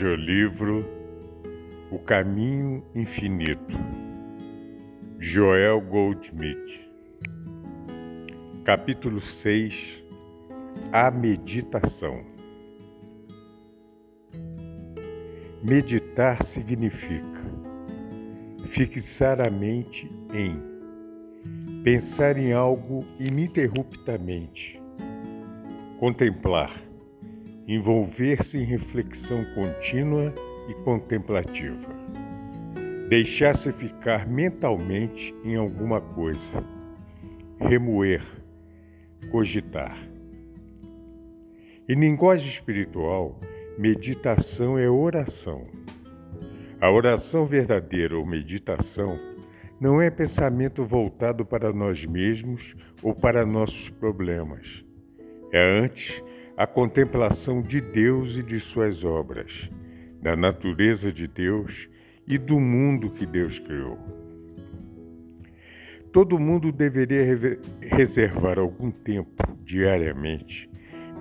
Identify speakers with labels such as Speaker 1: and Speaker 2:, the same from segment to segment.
Speaker 1: Audiolivro O Caminho Infinito Joel Goldsmith. Capítulo 6 A Meditação. Meditar significa fixar a mente em pensar em algo ininterruptamente, contemplar envolver-se em reflexão contínua e contemplativa. Deixar-se ficar mentalmente em alguma coisa. Remoer, cogitar. Em linguagem espiritual, meditação é oração. A oração verdadeira ou meditação não é pensamento voltado para nós mesmos ou para nossos problemas. É antes a contemplação de Deus e de suas obras, da natureza de Deus e do mundo que Deus criou. Todo mundo deveria reservar algum tempo diariamente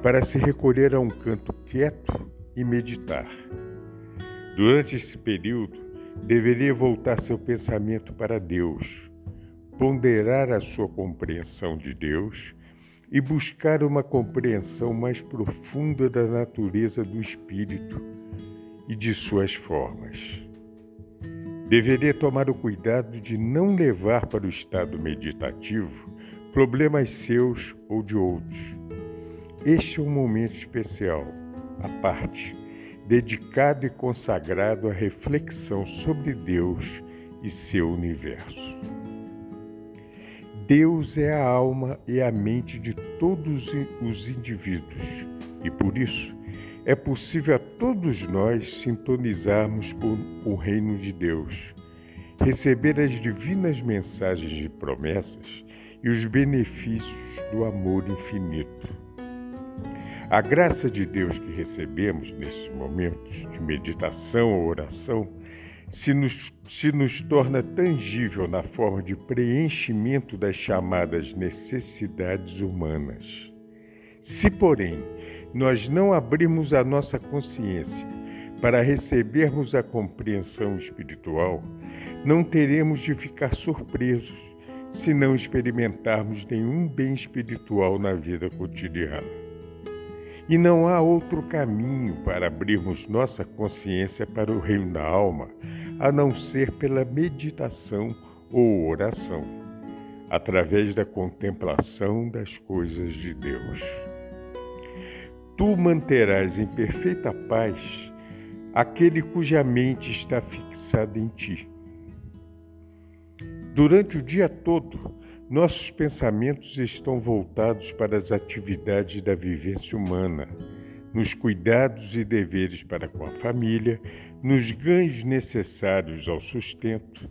Speaker 1: para se recolher a um canto quieto e meditar. Durante esse período, deveria voltar seu pensamento para Deus, ponderar a sua compreensão de Deus e buscar uma compreensão mais profunda da natureza do espírito e de suas formas. Deveria tomar o cuidado de não levar para o estado meditativo problemas seus ou de outros. Este é um momento especial, à parte, dedicado e consagrado à reflexão sobre Deus e seu universo. Deus é a alma e a mente de todos os indivíduos e por isso é possível a todos nós sintonizarmos com o reino de Deus, receber as divinas mensagens de promessas e os benefícios do amor infinito. A graça de Deus que recebemos nesses momentos de meditação ou oração se nos, se nos torna tangível na forma de preenchimento das chamadas necessidades humanas. Se, porém, nós não abrirmos a nossa consciência para recebermos a compreensão espiritual, não teremos de ficar surpresos se não experimentarmos nenhum bem espiritual na vida cotidiana. E não há outro caminho para abrirmos nossa consciência para o reino da alma a não ser pela meditação ou oração, através da contemplação das coisas de Deus. Tu manterás em perfeita paz aquele cuja mente está fixada em ti. Durante o dia todo, nossos pensamentos estão voltados para as atividades da vivência humana, nos cuidados e deveres para com a família, nos ganhos necessários ao sustento,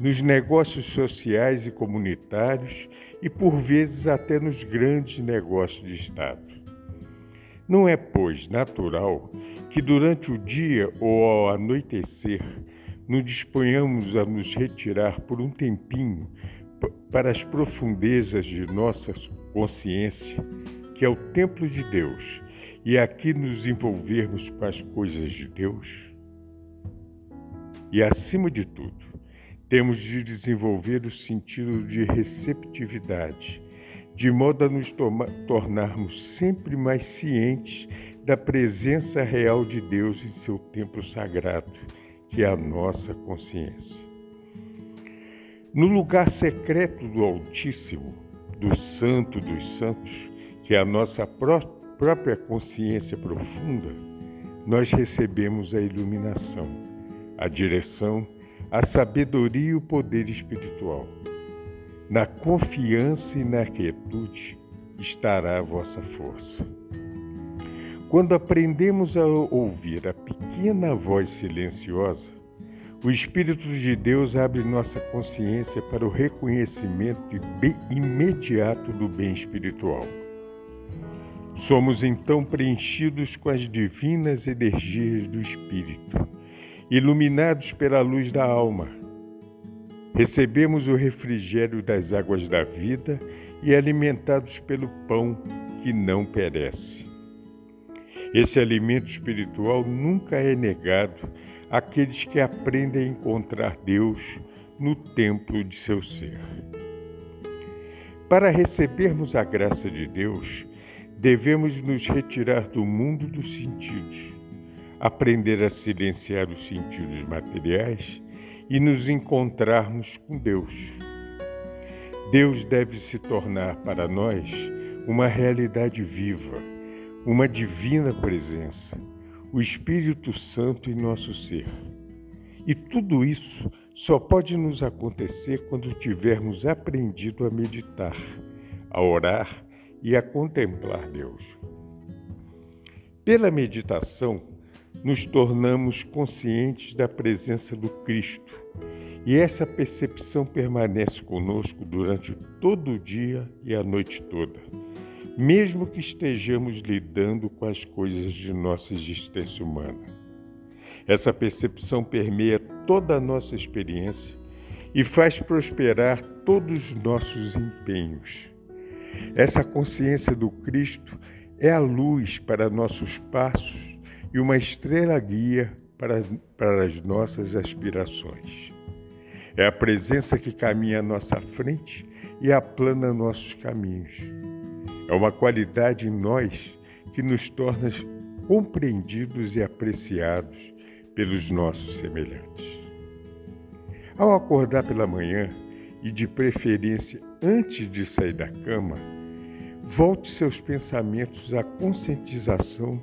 Speaker 1: nos negócios sociais e comunitários e, por vezes, até nos grandes negócios de Estado. Não é, pois, natural que durante o dia ou ao anoitecer nos disponhamos a nos retirar por um tempinho para as profundezas de nossa consciência, que é o templo de Deus, e aqui nos envolvermos com as coisas de Deus? E acima de tudo, temos de desenvolver o sentido de receptividade, de modo a nos tornarmos sempre mais cientes da presença real de Deus em seu templo sagrado, que é a nossa consciência. No lugar secreto do Altíssimo, do Santo dos Santos, que é a nossa pró própria consciência profunda, nós recebemos a iluminação, a direção, a sabedoria e o poder espiritual. Na confiança e na quietude estará a vossa força. Quando aprendemos a ouvir a pequena pequena voz silenciosa, o Espírito de Deus abre nossa consciência para o reconhecimento imediato do bem espiritual. Somos então preenchidos com as divinas energias do Espírito, iluminados pela luz da alma. Recebemos o refrigério das águas da vida e alimentados pelo pão que não perece. Esse alimento espiritual nunca é negado àqueles que aprendem a encontrar Deus no templo de seu ser. Para recebermos a graça de Deus, devemos nos retirar do mundo dos sentidos, aprender a silenciar os sentidos materiais e nos encontrarmos com Deus. Deus deve se tornar para nós uma realidade viva, uma divina presença, o Espírito Santo em nosso ser. E tudo isso só pode nos acontecer quando tivermos aprendido a meditar, a orar e a contemplar Deus. Pela meditação, nos tornamos conscientes da presença do Cristo e essa percepção permanece conosco durante todo o dia e a noite toda, mesmo que estejamos lidando com as coisas de nossa existência humana. Essa percepção permeia toda a nossa experiência e faz prosperar todos os nossos empenhos. Essa consciência do Cristo é a luz para nossos passos e uma estrela guia para, para as nossas aspirações. É a presença que caminha à nossa frente e aplana nossos caminhos. É uma qualidade em nós que nos torna compreendidos e apreciados pelos nossos semelhantes. Ao acordar pela manhã, e de preferência antes de sair da cama, volte seus pensamentos à conscientização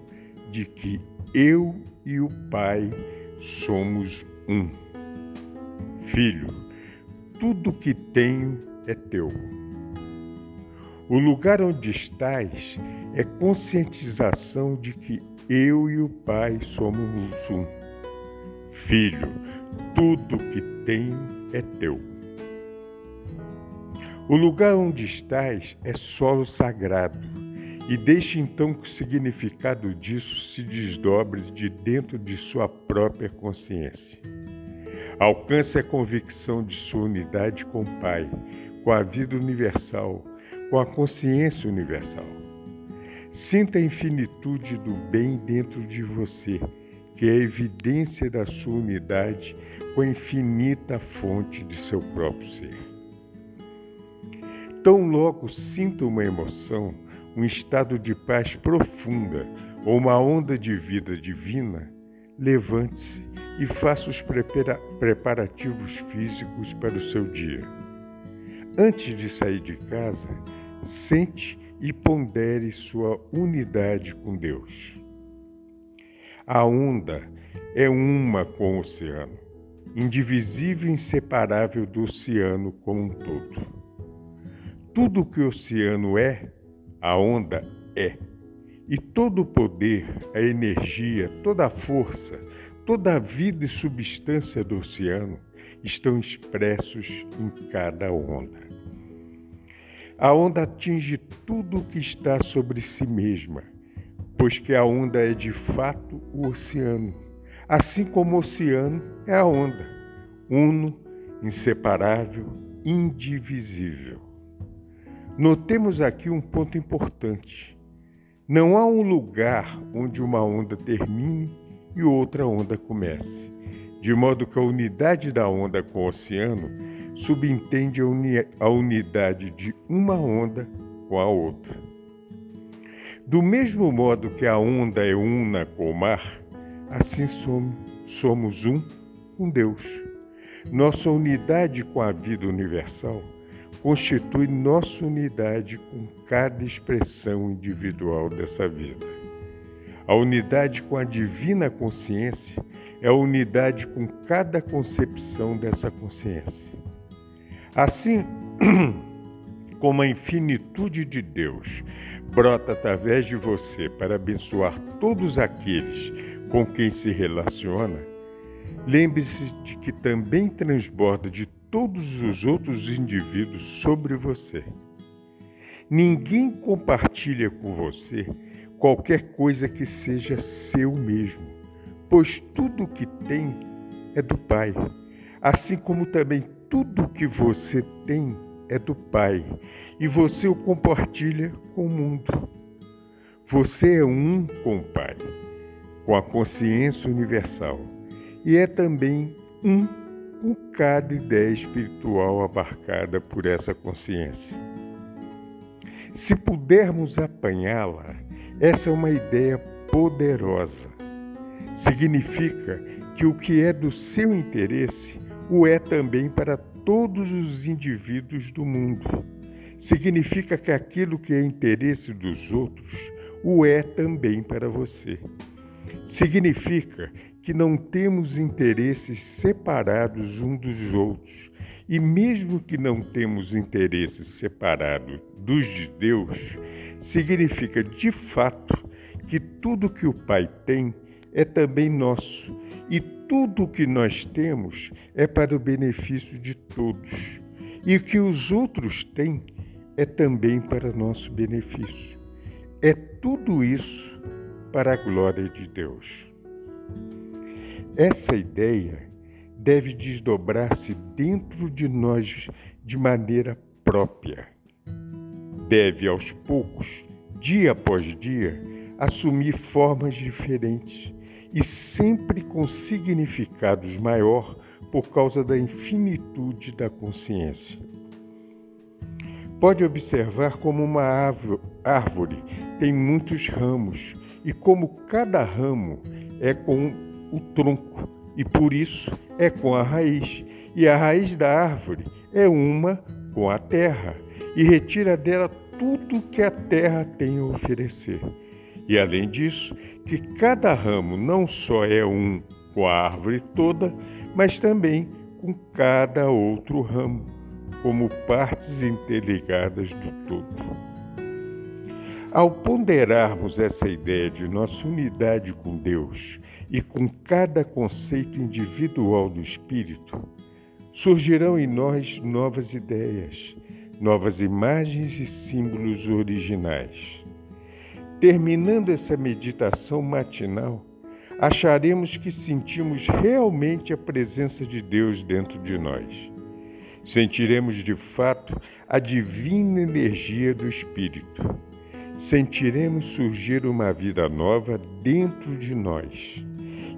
Speaker 1: de que eu e o Pai somos um. Filho, tudo que tenho é teu. O lugar onde estás é conscientização de que eu e o Pai somos um. Filho, tudo que tenho é teu. O lugar onde estás é solo sagrado, e deixe então que o significado disso se desdobre de dentro de sua própria consciência. Alcance a convicção de sua unidade com o Pai, com a vida universal, com a consciência universal. Sinta a infinitude do bem dentro de você, que é a evidência da sua unidade com a infinita fonte de seu próprio ser. Tão logo sinta uma emoção, um estado de paz profunda ou uma onda de vida divina, levante-se e faça os preparativos físicos para o seu dia. Antes de sair de casa, sente e pondere sua unidade com Deus. A onda é uma com o oceano, indivisível e inseparável do oceano como um todo. Tudo que o oceano é, a onda é. E todo o poder, a energia, toda a força, toda a vida e substância do oceano estão expressos em cada onda. A onda atinge tudo o que está sobre si mesma, pois que a onda é de fato o oceano, assim como o oceano é a onda, uno, inseparável, indivisível. Notemos aqui um ponto importante. Não há um lugar onde uma onda termine e outra onda comece, de modo que a unidade da onda com o oceano subentende a, uni a unidade de uma onda com a outra. Do mesmo modo que a onda é una com o mar, assim somos, somos um com Deus. Nossa unidade com a vida universal constitui nossa unidade com cada expressão individual dessa vida. A unidade com a divina consciência é a unidade com cada concepção dessa consciência. Assim como a infinitude de Deus brota através de você para abençoar todos aqueles com quem se relaciona, lembre-se de que também transborda de todos os outros indivíduos sobre você. Ninguém compartilha com você qualquer coisa que seja seu mesmo, pois tudo o que tem é do Pai, assim como também tudo o que você tem é do Pai, e você o compartilha com o mundo. Você é um com o Pai, com a consciência universal, e é também um com cada ideia espiritual abarcada por essa consciência. Se pudermos apanhá-la, essa é uma ideia poderosa. Significa que o que é do seu interesse o é também para todos os indivíduos do mundo. Significa que aquilo que é interesse dos outros o é também para você. Significa que não temos interesses separados uns dos outros. E mesmo que não temos interesses separados dos de Deus, significa de fato que tudo que o Pai tem é também nosso e tudo o que nós temos é para o benefício de todos. E o que os outros têm é também para nosso benefício. É tudo isso para a glória de Deus. Essa ideia deve desdobrar-se dentro de nós de maneira própria. Deve, aos poucos, dia após dia, assumir formas diferentes e sempre com significados maior por causa da infinitude da consciência. Pode observar como uma árvore tem muitos ramos e como cada ramo é com o tronco e por isso é com a raiz, e a raiz da árvore é uma com a terra e retira dela tudo que a terra tem a oferecer. E além disso, que cada ramo não só é um com a árvore toda, mas também com cada outro ramo, como partes interligadas do todo. Ao ponderarmos essa ideia de nossa unidade com Deus e com cada conceito individual do Espírito, surgirão em nós novas ideias, novas imagens e símbolos originais. Terminando essa meditação matinal, acharemos que sentimos realmente a presença de Deus dentro de nós. Sentiremos de fato a divina energia do Espírito. Sentiremos surgir uma vida nova dentro de nós.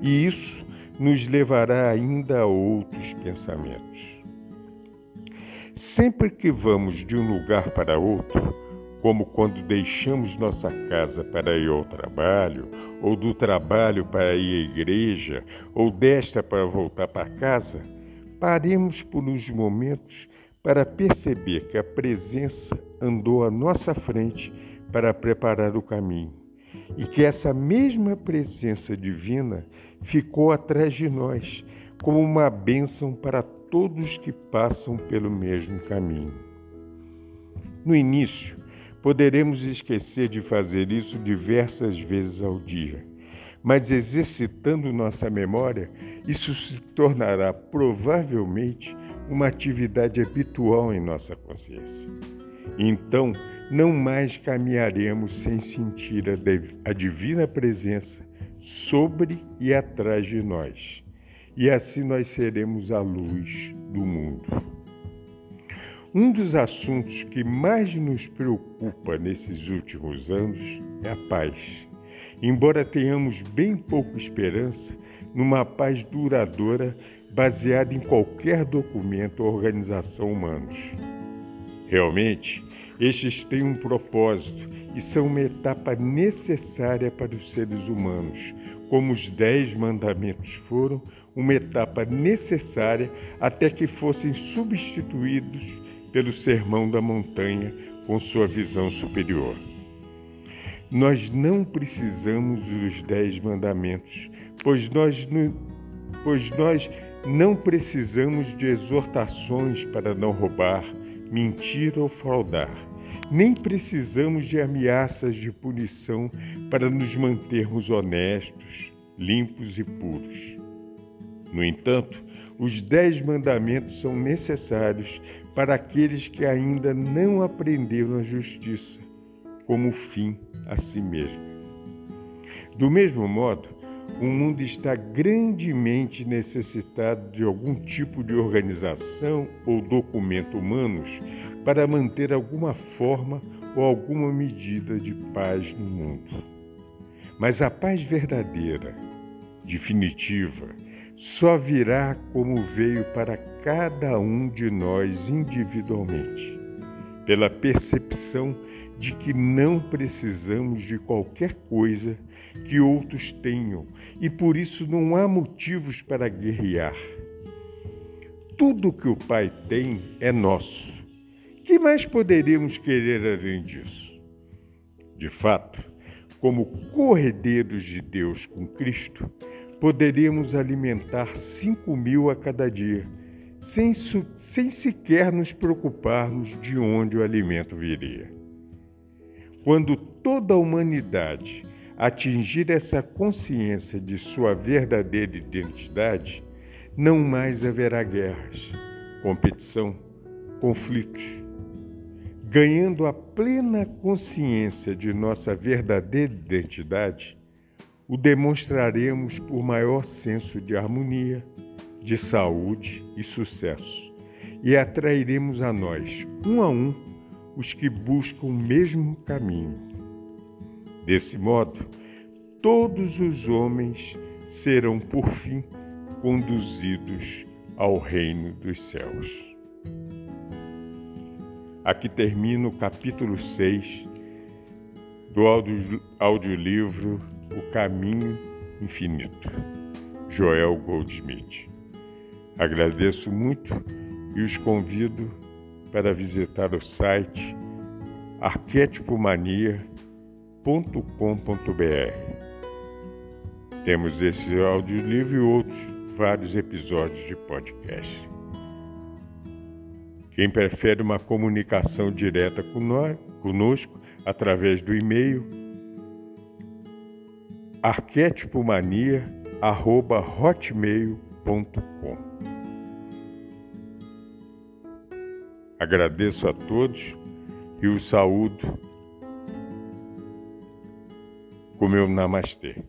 Speaker 1: E isso nos levará ainda a outros pensamentos. Sempre que vamos de um lugar para outro, como quando deixamos nossa casa para ir ao trabalho, ou do trabalho para ir à igreja, ou desta para voltar para casa, paremos por uns momentos para perceber que a presença andou à nossa frente para preparar o caminho e que essa mesma presença divina ficou atrás de nós como uma bênção para todos que passam pelo mesmo caminho. No início, Poderemos esquecer de fazer isso diversas vezes ao dia, mas exercitando nossa memória, isso se tornará provavelmente uma atividade habitual em nossa consciência. Então, não mais caminharemos sem sentir a divina presença sobre e atrás de nós, e assim nós seremos a luz do mundo. Um dos assuntos que mais nos preocupa nesses últimos anos é a paz. Embora tenhamos bem pouca esperança numa paz duradoura baseada em qualquer documento ou organização humanos. Realmente, estes têm um propósito e são uma etapa necessária para os seres humanos, como os Dez Mandamentos foram uma etapa necessária até que fossem substituídos pelo Sermão da Montanha com sua visão superior. Nós não precisamos dos Dez Mandamentos, pois nós, pois nós não precisamos de exortações para não roubar, mentir ou fraudar. Nem precisamos de ameaças de punição para nos mantermos honestos, limpos e puros. No entanto, os dez mandamentos são necessários para aqueles que ainda não aprenderam a justiça como fim a si mesmo. Do mesmo modo, o mundo está grandemente necessitado de algum tipo de organização ou documento humanos para manter alguma forma ou alguma medida de paz no mundo. Mas a paz verdadeira, definitiva, só virá como veio para cada um de nós individualmente, pela percepção de que não precisamos de qualquer coisa que outros tenham e por isso não há motivos para guerrear. Tudo que o Pai tem é nosso. Que mais poderíamos querer além disso? De fato, como corredeiros de Deus com Cristo, poderíamos alimentar cinco mil a cada dia, sem, sem sequer nos preocuparmos de onde o alimento viria. Quando toda a humanidade atingir essa consciência de sua verdadeira identidade, não mais haverá guerras, competição, conflitos. Ganhando a plena consciência de nossa verdadeira identidade, o demonstraremos por maior senso de harmonia, de saúde e sucesso, e atrairemos a nós, um a um, os que buscam o mesmo caminho. Desse modo, todos os homens serão, por fim, conduzidos ao reino dos céus. Aqui termina o capítulo 6 do audiolivro O Caminho Infinito, Joel Goldsmith. Agradeço muito e os convido para visitar o site arquetipomania.com.br. Temos esse audiolivro e outros vários episódios de podcast. Quem prefere uma comunicação direta conosco através do e-mail arquetipomania@hotmail.com Agradeço a todos e os saúdo com meu namastê.